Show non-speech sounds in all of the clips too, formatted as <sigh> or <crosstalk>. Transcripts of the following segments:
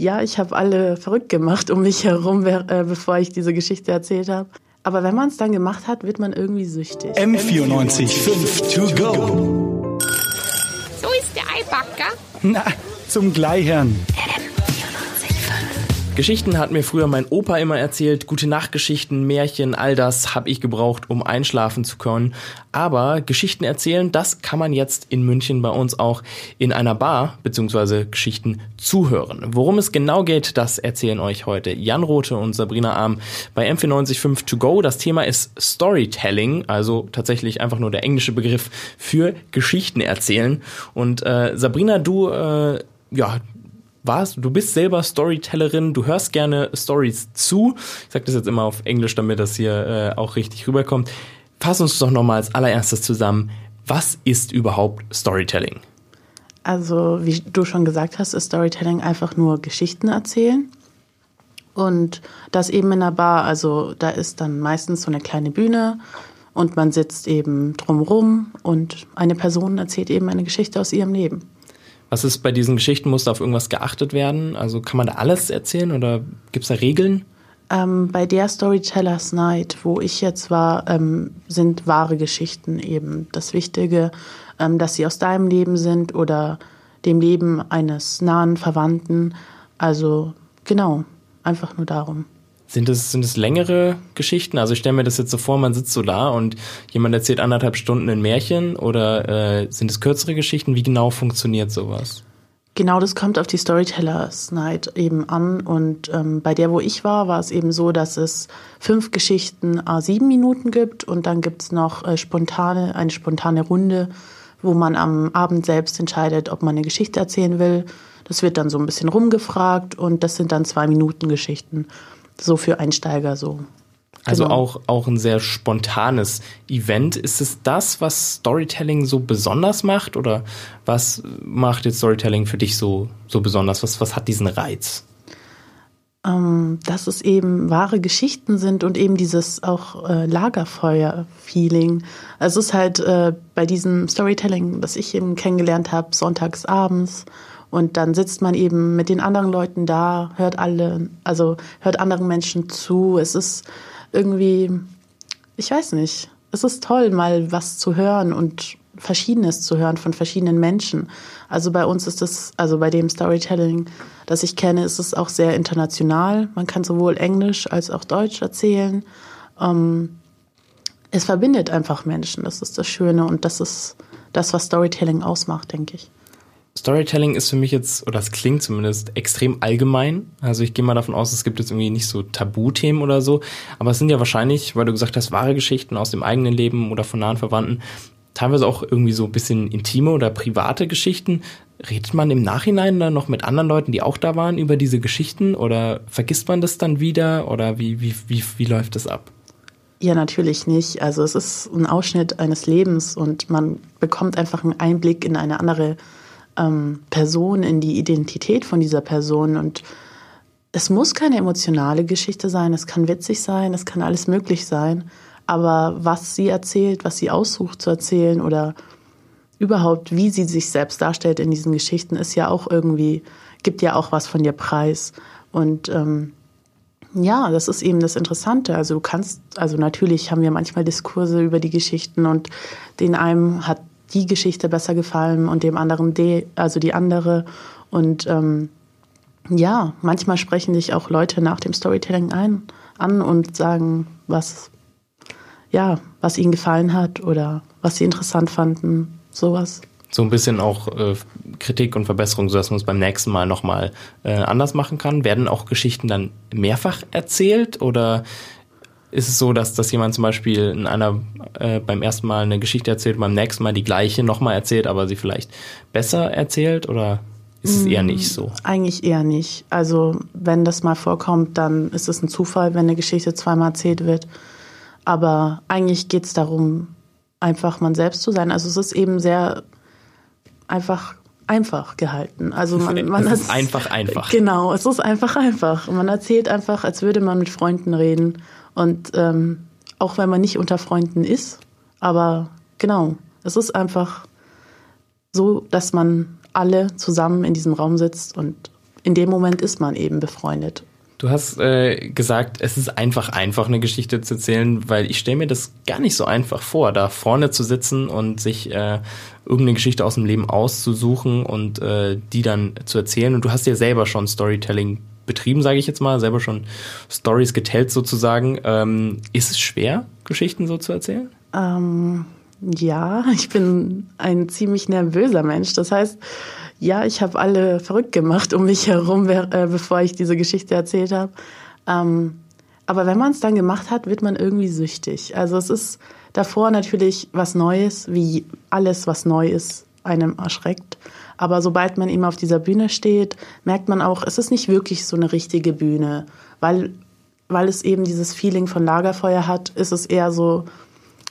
Ja, ich habe alle verrückt gemacht um mich herum, äh, bevor ich diese Geschichte erzählt habe. Aber wenn man es dann gemacht hat, wird man irgendwie süchtig. M94 5 to go. So ist der Eibacker. Na, zum Gleichern. Geschichten hat mir früher mein Opa immer erzählt, gute Nachtgeschichten, Märchen, all das habe ich gebraucht, um einschlafen zu können. Aber Geschichten erzählen, das kann man jetzt in München bei uns auch in einer Bar beziehungsweise Geschichten zuhören. Worum es genau geht, das erzählen euch heute Jan Rote und Sabrina Arm bei M495 To Go. Das Thema ist Storytelling, also tatsächlich einfach nur der englische Begriff für Geschichten erzählen. Und äh, Sabrina, du äh, ja, warst, du bist selber Storytellerin, du hörst gerne Stories zu. Ich sage das jetzt immer auf Englisch, damit das hier äh, auch richtig rüberkommt. Fass uns doch nochmal als allererstes zusammen. Was ist überhaupt Storytelling? Also, wie du schon gesagt hast, ist Storytelling einfach nur Geschichten erzählen. Und das eben in einer Bar, also da ist dann meistens so eine kleine Bühne und man sitzt eben drumrum und eine Person erzählt eben eine Geschichte aus ihrem Leben. Was ist bei diesen Geschichten? Muss da auf irgendwas geachtet werden? Also kann man da alles erzählen oder gibt es da Regeln? Ähm, bei der Storytellers Night, wo ich jetzt war, ähm, sind wahre Geschichten eben das Wichtige, ähm, dass sie aus deinem Leben sind oder dem Leben eines nahen Verwandten. Also genau, einfach nur darum. Sind es, sind es längere Geschichten? Also ich stelle mir das jetzt so vor, man sitzt so da und jemand erzählt anderthalb Stunden ein Märchen oder äh, sind es kürzere Geschichten? Wie genau funktioniert sowas? Genau, das kommt auf die Storytellers Night eben an. Und ähm, bei der, wo ich war, war es eben so, dass es fünf Geschichten a sieben Minuten gibt und dann gibt's noch äh, spontane, eine spontane Runde, wo man am Abend selbst entscheidet, ob man eine Geschichte erzählen will. Das wird dann so ein bisschen rumgefragt und das sind dann zwei Minuten Geschichten so für Einsteiger so. Also genau. auch, auch ein sehr spontanes Event. Ist es das, was Storytelling so besonders macht? Oder was macht jetzt Storytelling für dich so, so besonders? Was, was hat diesen Reiz? Ähm, dass es eben wahre Geschichten sind und eben dieses auch äh, Lagerfeuer-Feeling. Also es ist halt äh, bei diesem Storytelling, das ich eben kennengelernt habe, sonntags abends und dann sitzt man eben mit den anderen Leuten da, hört alle, also hört anderen Menschen zu. Es ist irgendwie, ich weiß nicht, es ist toll, mal was zu hören und Verschiedenes zu hören von verschiedenen Menschen. Also bei uns ist es, also bei dem Storytelling, das ich kenne, ist es auch sehr international. Man kann sowohl Englisch als auch Deutsch erzählen. Ähm, es verbindet einfach Menschen. Das ist das Schöne und das ist das, was Storytelling ausmacht, denke ich. Storytelling ist für mich jetzt, oder es klingt zumindest, extrem allgemein. Also ich gehe mal davon aus, es gibt jetzt irgendwie nicht so Tabuthemen oder so. Aber es sind ja wahrscheinlich, weil du gesagt hast, wahre Geschichten aus dem eigenen Leben oder von nahen Verwandten, teilweise auch irgendwie so ein bisschen intime oder private Geschichten. Redet man im Nachhinein dann noch mit anderen Leuten, die auch da waren, über diese Geschichten? Oder vergisst man das dann wieder? Oder wie, wie, wie, wie läuft das ab? Ja, natürlich nicht. Also es ist ein Ausschnitt eines Lebens und man bekommt einfach einen Einblick in eine andere ähm, Person, in die Identität von dieser Person. Und es muss keine emotionale Geschichte sein, es kann witzig sein, es kann alles möglich sein. Aber was sie erzählt, was sie aussucht zu erzählen oder überhaupt, wie sie sich selbst darstellt in diesen Geschichten, ist ja auch irgendwie, gibt ja auch was von dir preis. Und ähm, ja, das ist eben das Interessante. Also du kannst, also natürlich haben wir manchmal Diskurse über die Geschichten und den einem hat die Geschichte besser gefallen und dem anderen die, also die andere. Und ähm, ja, manchmal sprechen dich auch Leute nach dem Storytelling ein, an und sagen, was, ja, was ihnen gefallen hat oder was sie interessant fanden, sowas. So ein bisschen auch äh, Kritik und Verbesserung, sodass man es beim nächsten Mal nochmal äh, anders machen kann. Werden auch Geschichten dann mehrfach erzählt oder ist es so, dass, dass jemand zum Beispiel in einer äh, beim ersten Mal eine Geschichte erzählt, beim nächsten Mal die gleiche nochmal erzählt, aber sie vielleicht besser erzählt oder ist es eher nicht so? Eigentlich eher nicht. Also wenn das mal vorkommt, dann ist es ein Zufall, wenn eine Geschichte zweimal erzählt wird. Aber eigentlich geht es darum, einfach man selbst zu sein. Also es ist eben sehr einfach einfach gehalten. Also man, man es ist einfach einfach. Genau, es ist einfach einfach. Man erzählt einfach, als würde man mit Freunden reden. Und ähm, auch wenn man nicht unter Freunden ist, aber genau, es ist einfach so, dass man alle zusammen in diesem Raum sitzt und in dem Moment ist man eben befreundet. Du hast äh, gesagt, es ist einfach einfach eine Geschichte zu erzählen, weil ich stelle mir das gar nicht so einfach vor, da vorne zu sitzen und sich äh, irgendeine Geschichte aus dem Leben auszusuchen und äh, die dann zu erzählen. Und du hast ja selber schon Storytelling betrieben, sage ich jetzt mal, selber schon Stories getellt sozusagen. Ähm, ist es schwer, Geschichten so zu erzählen? Ähm, ja, ich bin ein ziemlich nervöser Mensch. Das heißt, ja, ich habe alle verrückt gemacht um mich herum, äh, bevor ich diese Geschichte erzählt habe. Ähm, aber wenn man es dann gemacht hat, wird man irgendwie süchtig. Also es ist davor natürlich was Neues, wie alles, was neu ist, einem erschreckt. Aber sobald man eben auf dieser Bühne steht, merkt man auch, es ist nicht wirklich so eine richtige Bühne, weil, weil es eben dieses Feeling von Lagerfeuer hat, ist es eher so,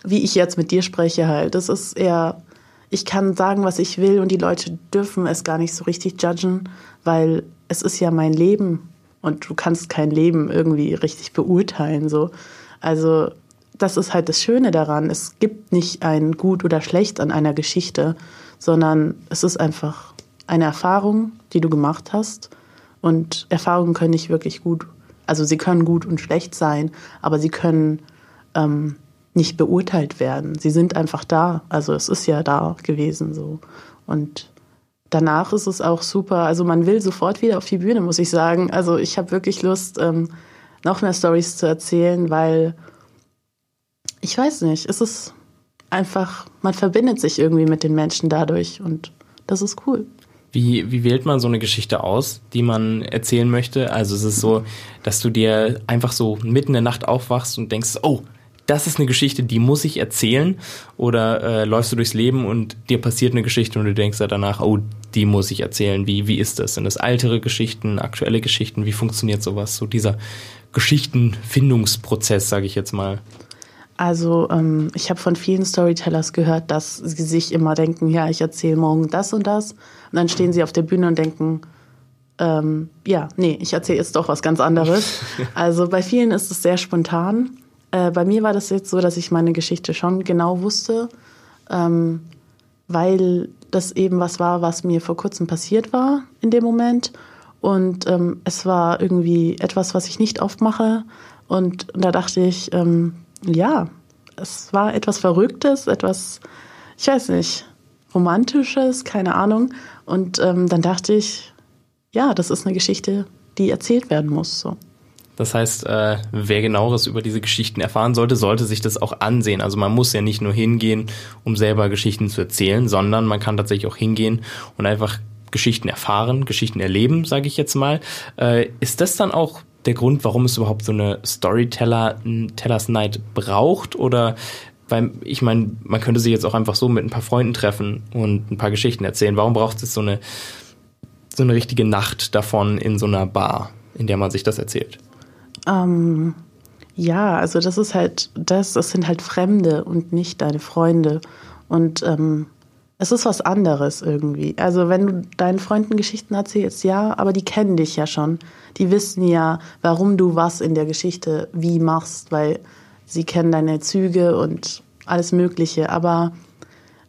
wie ich jetzt mit dir spreche halt. Es ist eher ich kann sagen, was ich will und die Leute dürfen es gar nicht so richtig judgen, weil es ist ja mein Leben und du kannst kein Leben irgendwie richtig beurteilen so. Also das ist halt das Schöne daran. Es gibt nicht ein gut oder schlecht an einer Geschichte, sondern es ist einfach eine Erfahrung, die du gemacht hast und Erfahrungen können nicht wirklich gut, also sie können gut und schlecht sein, aber sie können ähm, nicht beurteilt werden. Sie sind einfach da. Also es ist ja da gewesen so. Und danach ist es auch super. Also man will sofort wieder auf die Bühne, muss ich sagen. Also ich habe wirklich Lust, ähm, noch mehr Stories zu erzählen, weil ich weiß nicht, es ist einfach, man verbindet sich irgendwie mit den Menschen dadurch und das ist cool. Wie, wie wählt man so eine Geschichte aus, die man erzählen möchte? Also es ist so, dass du dir einfach so mitten in der Nacht aufwachst und denkst, oh, das ist eine Geschichte, die muss ich erzählen? Oder äh, läufst du durchs Leben und dir passiert eine Geschichte und du denkst danach, oh, die muss ich erzählen. Wie, wie ist das? Sind das ältere Geschichten, aktuelle Geschichten? Wie funktioniert sowas? So dieser Geschichtenfindungsprozess, sage ich jetzt mal. Also ähm, ich habe von vielen Storytellers gehört, dass sie sich immer denken, ja, ich erzähle morgen das und das. Und dann stehen sie auf der Bühne und denken, ähm, ja, nee, ich erzähle jetzt doch was ganz anderes. <laughs> also bei vielen ist es sehr spontan. Äh, bei mir war das jetzt so, dass ich meine Geschichte schon genau wusste, ähm, weil das eben was war, was mir vor kurzem passiert war in dem Moment. Und ähm, es war irgendwie etwas, was ich nicht oft mache. Und da dachte ich, ähm, ja, es war etwas Verrücktes, etwas, ich weiß nicht, Romantisches, keine Ahnung. Und ähm, dann dachte ich, ja, das ist eine Geschichte, die erzählt werden muss. So. Das heißt, äh, wer genaueres über diese Geschichten erfahren sollte, sollte sich das auch ansehen. Also man muss ja nicht nur hingehen, um selber Geschichten zu erzählen, sondern man kann tatsächlich auch hingehen und einfach Geschichten erfahren, Geschichten erleben, sage ich jetzt mal. Äh, ist das dann auch der Grund, warum es überhaupt so eine Storyteller Tellers Night braucht? Oder weil ich meine, man könnte sich jetzt auch einfach so mit ein paar Freunden treffen und ein paar Geschichten erzählen. Warum braucht es so eine so eine richtige Nacht davon in so einer Bar, in der man sich das erzählt? Ähm, ja, also das ist halt, das, das sind halt Fremde und nicht deine Freunde. Und ähm, es ist was anderes irgendwie. Also wenn du deinen Freunden Geschichten erzählst, ja, aber die kennen dich ja schon. Die wissen ja, warum du was in der Geschichte wie machst, weil sie kennen deine Züge und alles Mögliche. Aber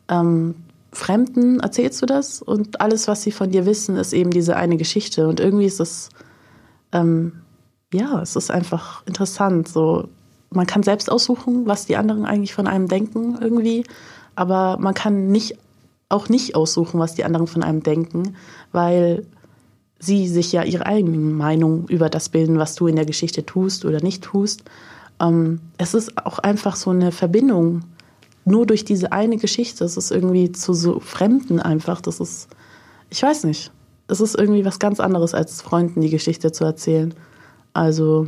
ähm, Fremden erzählst du das und alles, was sie von dir wissen, ist eben diese eine Geschichte. Und irgendwie ist es ähm, ja, es ist einfach interessant. So, man kann selbst aussuchen, was die anderen eigentlich von einem denken irgendwie, aber man kann nicht auch nicht aussuchen, was die anderen von einem denken, weil sie sich ja ihre eigene Meinung über das bilden, was du in der Geschichte tust oder nicht tust. Ähm, es ist auch einfach so eine Verbindung. Nur durch diese eine Geschichte. Es ist irgendwie zu so Fremden einfach. Das ist, ich weiß nicht. Es ist irgendwie was ganz anderes, als Freunden die Geschichte zu erzählen. Also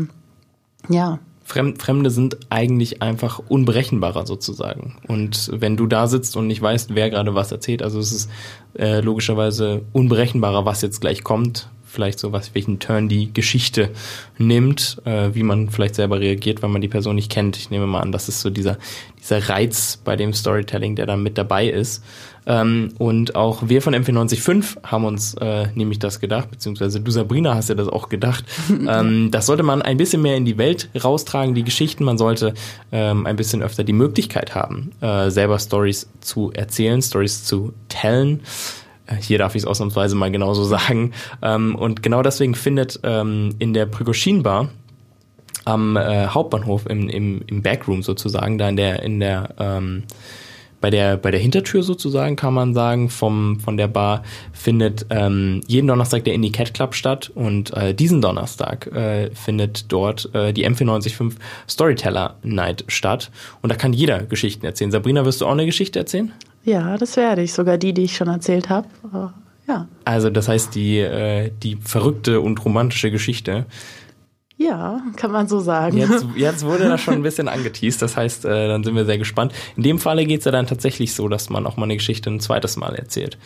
ja. Fremde sind eigentlich einfach unberechenbarer sozusagen. Und wenn du da sitzt und nicht weißt, wer gerade was erzählt, also es ist äh, logischerweise unberechenbarer, was jetzt gleich kommt, vielleicht so was, welchen Turn die Geschichte nimmt, äh, wie man vielleicht selber reagiert, wenn man die Person nicht kennt. Ich nehme mal an, das ist so dieser, dieser Reiz bei dem Storytelling, der da mit dabei ist. Ähm, und auch wir von MP905 haben uns äh, nämlich das gedacht, beziehungsweise du Sabrina hast ja das auch gedacht. <laughs> ähm, das sollte man ein bisschen mehr in die Welt raustragen, die Geschichten. Man sollte ähm, ein bisschen öfter die Möglichkeit haben, äh, selber Stories zu erzählen, Stories zu tellen. Äh, hier darf ich es ausnahmsweise mal genauso <laughs> sagen. Ähm, und genau deswegen findet ähm, in der Prigoshin-Bar am äh, Hauptbahnhof im, im, im Backroom sozusagen, da in der, in der ähm, bei der, bei der Hintertür sozusagen kann man sagen, vom, von der Bar findet ähm, jeden Donnerstag der Indie Cat Club statt und äh, diesen Donnerstag äh, findet dort äh, die M495 Storyteller Night statt und da kann jeder Geschichten erzählen. Sabrina, wirst du auch eine Geschichte erzählen? Ja, das werde ich. Sogar die, die ich schon erzählt habe. Ja. Also das heißt die, äh, die verrückte und romantische Geschichte ja, kann man so sagen. Jetzt, <laughs> jetzt wurde das schon ein bisschen angeteased, das heißt, äh, dann sind wir sehr gespannt. In dem Falle geht es ja dann tatsächlich so, dass man auch mal eine Geschichte ein zweites Mal erzählt.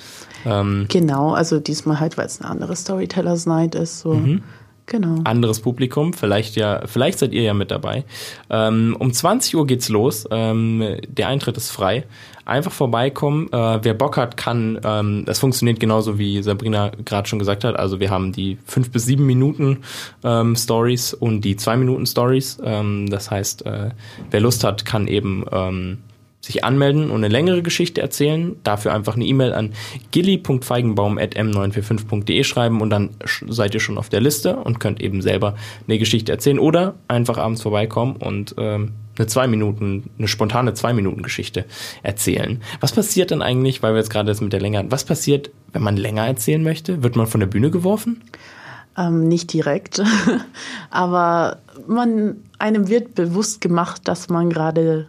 Ähm, genau, also diesmal halt, weil es eine andere Storytellers Night ist. So. Mhm. Genau. Anderes Publikum, vielleicht ja, vielleicht seid ihr ja mit dabei. Ähm, um 20 Uhr geht's los. Ähm, der Eintritt ist frei einfach vorbeikommen. Äh, wer Bock hat, kann. Ähm, das funktioniert genauso wie Sabrina gerade schon gesagt hat. Also wir haben die fünf bis sieben Minuten ähm, Stories und die zwei Minuten Stories. Ähm, das heißt, äh, wer Lust hat, kann eben ähm, sich anmelden und eine längere Geschichte erzählen. Dafür einfach eine E-Mail an gilly.feigenbaum.m945.de schreiben und dann seid ihr schon auf der Liste und könnt eben selber eine Geschichte erzählen oder einfach abends vorbeikommen und ähm, eine zwei Minuten, eine spontane zwei Minuten Geschichte erzählen. Was passiert dann eigentlich, weil wir jetzt gerade das mit der Länge hatten, was passiert, wenn man länger erzählen möchte? Wird man von der Bühne geworfen? Ähm, nicht direkt, <laughs> aber man, einem wird bewusst gemacht, dass man gerade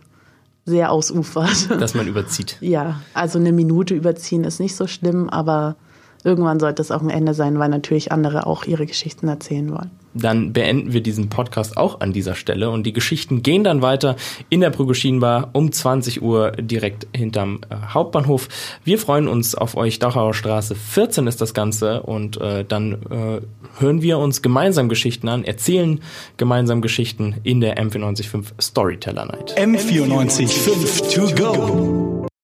sehr ausufert. Dass man <laughs> überzieht. Ja, also eine Minute überziehen ist nicht so schlimm, aber irgendwann sollte es auch ein Ende sein, weil natürlich andere auch ihre Geschichten erzählen wollen. Dann beenden wir diesen Podcast auch an dieser Stelle und die Geschichten gehen dann weiter in der Brüggeschinenbar um 20 Uhr direkt hinterm äh, Hauptbahnhof. Wir freuen uns auf euch. Dachauer Straße 14 ist das Ganze und äh, dann äh, hören wir uns gemeinsam Geschichten an, erzählen gemeinsam Geschichten in der M495 Storyteller Night. M495 to go.